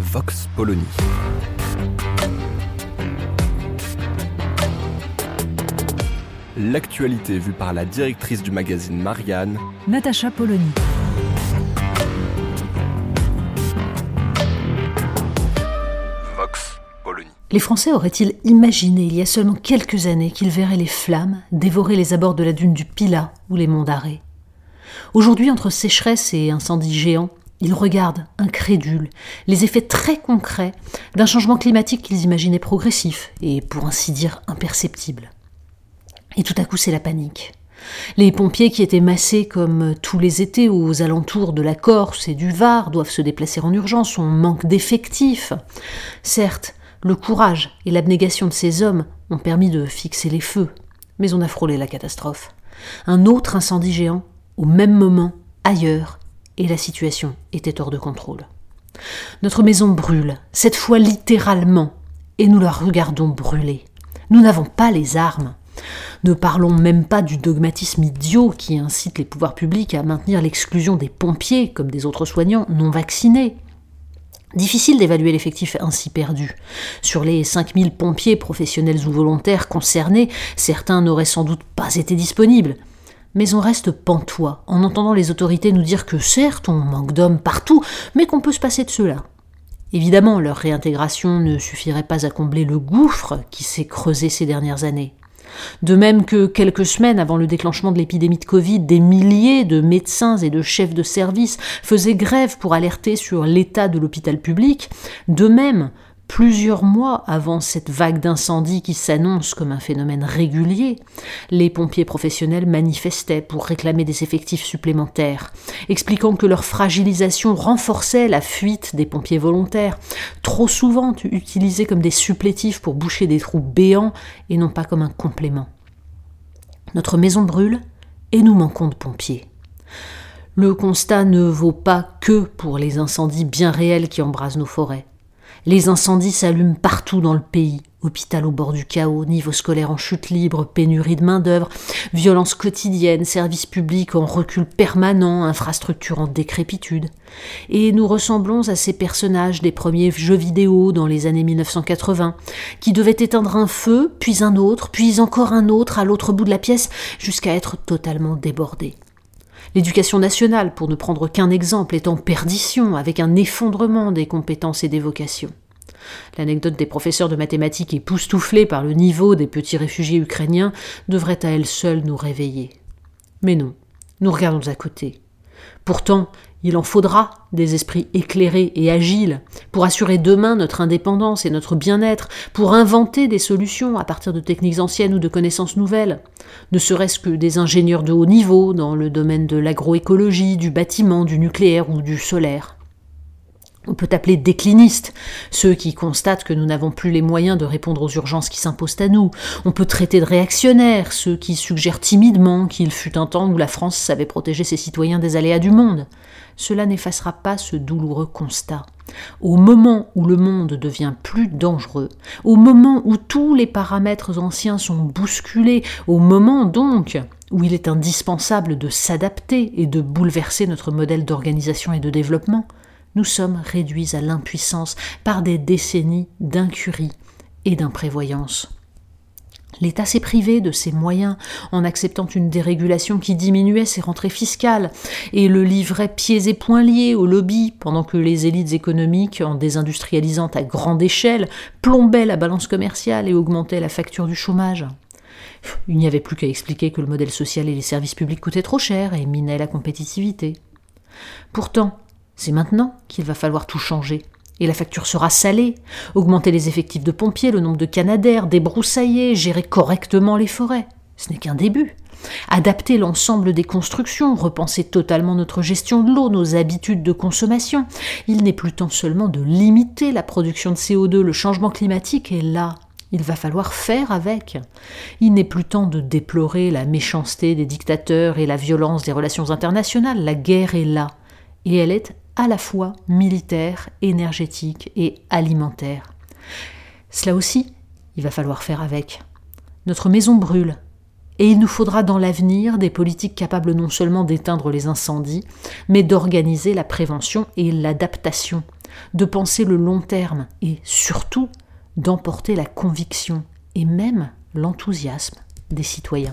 Vox Polony. L'actualité vue par la directrice du magazine Marianne, Natacha Polony. Vox Polony. Les Français auraient-ils imaginé il y a seulement quelques années qu'ils verraient les flammes dévorer les abords de la dune du Pilat ou les monts d'Arrée? Aujourd'hui, entre sécheresse et incendies géants, ils regardent, incrédules, les effets très concrets d'un changement climatique qu'ils imaginaient progressif et, pour ainsi dire, imperceptible. Et tout à coup, c'est la panique. Les pompiers qui étaient massés comme tous les étés aux alentours de la Corse et du Var doivent se déplacer en urgence, on manque d'effectifs. Certes, le courage et l'abnégation de ces hommes ont permis de fixer les feux, mais on a frôlé la catastrophe. Un autre incendie géant, au même moment, ailleurs, et la situation était hors de contrôle. Notre maison brûle, cette fois littéralement, et nous la regardons brûler. Nous n'avons pas les armes. Ne parlons même pas du dogmatisme idiot qui incite les pouvoirs publics à maintenir l'exclusion des pompiers comme des autres soignants non vaccinés. Difficile d'évaluer l'effectif ainsi perdu. Sur les 5000 pompiers professionnels ou volontaires concernés, certains n'auraient sans doute pas été disponibles. Mais on reste pantois en entendant les autorités nous dire que certes on manque d'hommes partout, mais qu'on peut se passer de cela. Évidemment, leur réintégration ne suffirait pas à combler le gouffre qui s'est creusé ces dernières années. De même que quelques semaines avant le déclenchement de l'épidémie de Covid, des milliers de médecins et de chefs de service faisaient grève pour alerter sur l'état de l'hôpital public, de même, plusieurs mois avant cette vague d'incendie qui s'annonce comme un phénomène régulier, les pompiers professionnels manifestaient pour réclamer des effectifs supplémentaires, expliquant que leur fragilisation renforçait la fuite des pompiers volontaires, trop souvent utilisés comme des supplétifs pour boucher des trous béants et non pas comme un complément. Notre maison brûle et nous manquons de pompiers. Le constat ne vaut pas que pour les incendies bien réels qui embrasent nos forêts. Les incendies s'allument partout dans le pays. Hôpital au bord du chaos, niveau scolaire en chute libre, pénurie de main-d'œuvre, violence quotidienne, services publics en recul permanent, infrastructures en décrépitude. Et nous ressemblons à ces personnages des premiers jeux vidéo dans les années 1980, qui devaient éteindre un feu, puis un autre, puis encore un autre à l'autre bout de la pièce, jusqu'à être totalement débordés. L'éducation nationale, pour ne prendre qu'un exemple, est en perdition, avec un effondrement des compétences et des vocations. L'anecdote des professeurs de mathématiques époustouflés par le niveau des petits réfugiés ukrainiens devrait à elle seule nous réveiller. Mais non, nous regardons à côté. Pourtant, il en faudra des esprits éclairés et agiles pour assurer demain notre indépendance et notre bien-être, pour inventer des solutions à partir de techniques anciennes ou de connaissances nouvelles, ne serait-ce que des ingénieurs de haut niveau dans le domaine de l'agroécologie, du bâtiment, du nucléaire ou du solaire. On peut appeler déclinistes ceux qui constatent que nous n'avons plus les moyens de répondre aux urgences qui s'imposent à nous. On peut traiter de réactionnaires ceux qui suggèrent timidement qu'il fut un temps où la France savait protéger ses citoyens des aléas du monde. Cela n'effacera pas ce douloureux constat. Au moment où le monde devient plus dangereux, au moment où tous les paramètres anciens sont bousculés, au moment donc où il est indispensable de s'adapter et de bouleverser notre modèle d'organisation et de développement, nous sommes réduits à l'impuissance par des décennies d'incurie et d'imprévoyance. L'État s'est privé de ses moyens en acceptant une dérégulation qui diminuait ses rentrées fiscales et le livrait pieds et poings liés au lobby pendant que les élites économiques, en désindustrialisant à grande échelle, plombaient la balance commerciale et augmentaient la facture du chômage. Il n'y avait plus qu'à expliquer que le modèle social et les services publics coûtaient trop cher et minaient la compétitivité. Pourtant, c'est maintenant qu'il va falloir tout changer. Et la facture sera salée. Augmenter les effectifs de pompiers, le nombre de canadaires, débroussailler, gérer correctement les forêts. Ce n'est qu'un début. adapter l'ensemble des constructions, repenser totalement notre gestion de l'eau, nos habitudes de consommation. Il n'est plus temps seulement de limiter la production de CO2, le changement climatique est là. Il va falloir faire avec. Il n'est plus temps de déplorer la méchanceté des dictateurs et la violence des relations internationales. La guerre est là. Et elle est à la fois militaire, énergétique et alimentaire. Cela aussi, il va falloir faire avec. Notre maison brûle, et il nous faudra dans l'avenir des politiques capables non seulement d'éteindre les incendies, mais d'organiser la prévention et l'adaptation, de penser le long terme et surtout d'emporter la conviction et même l'enthousiasme des citoyens.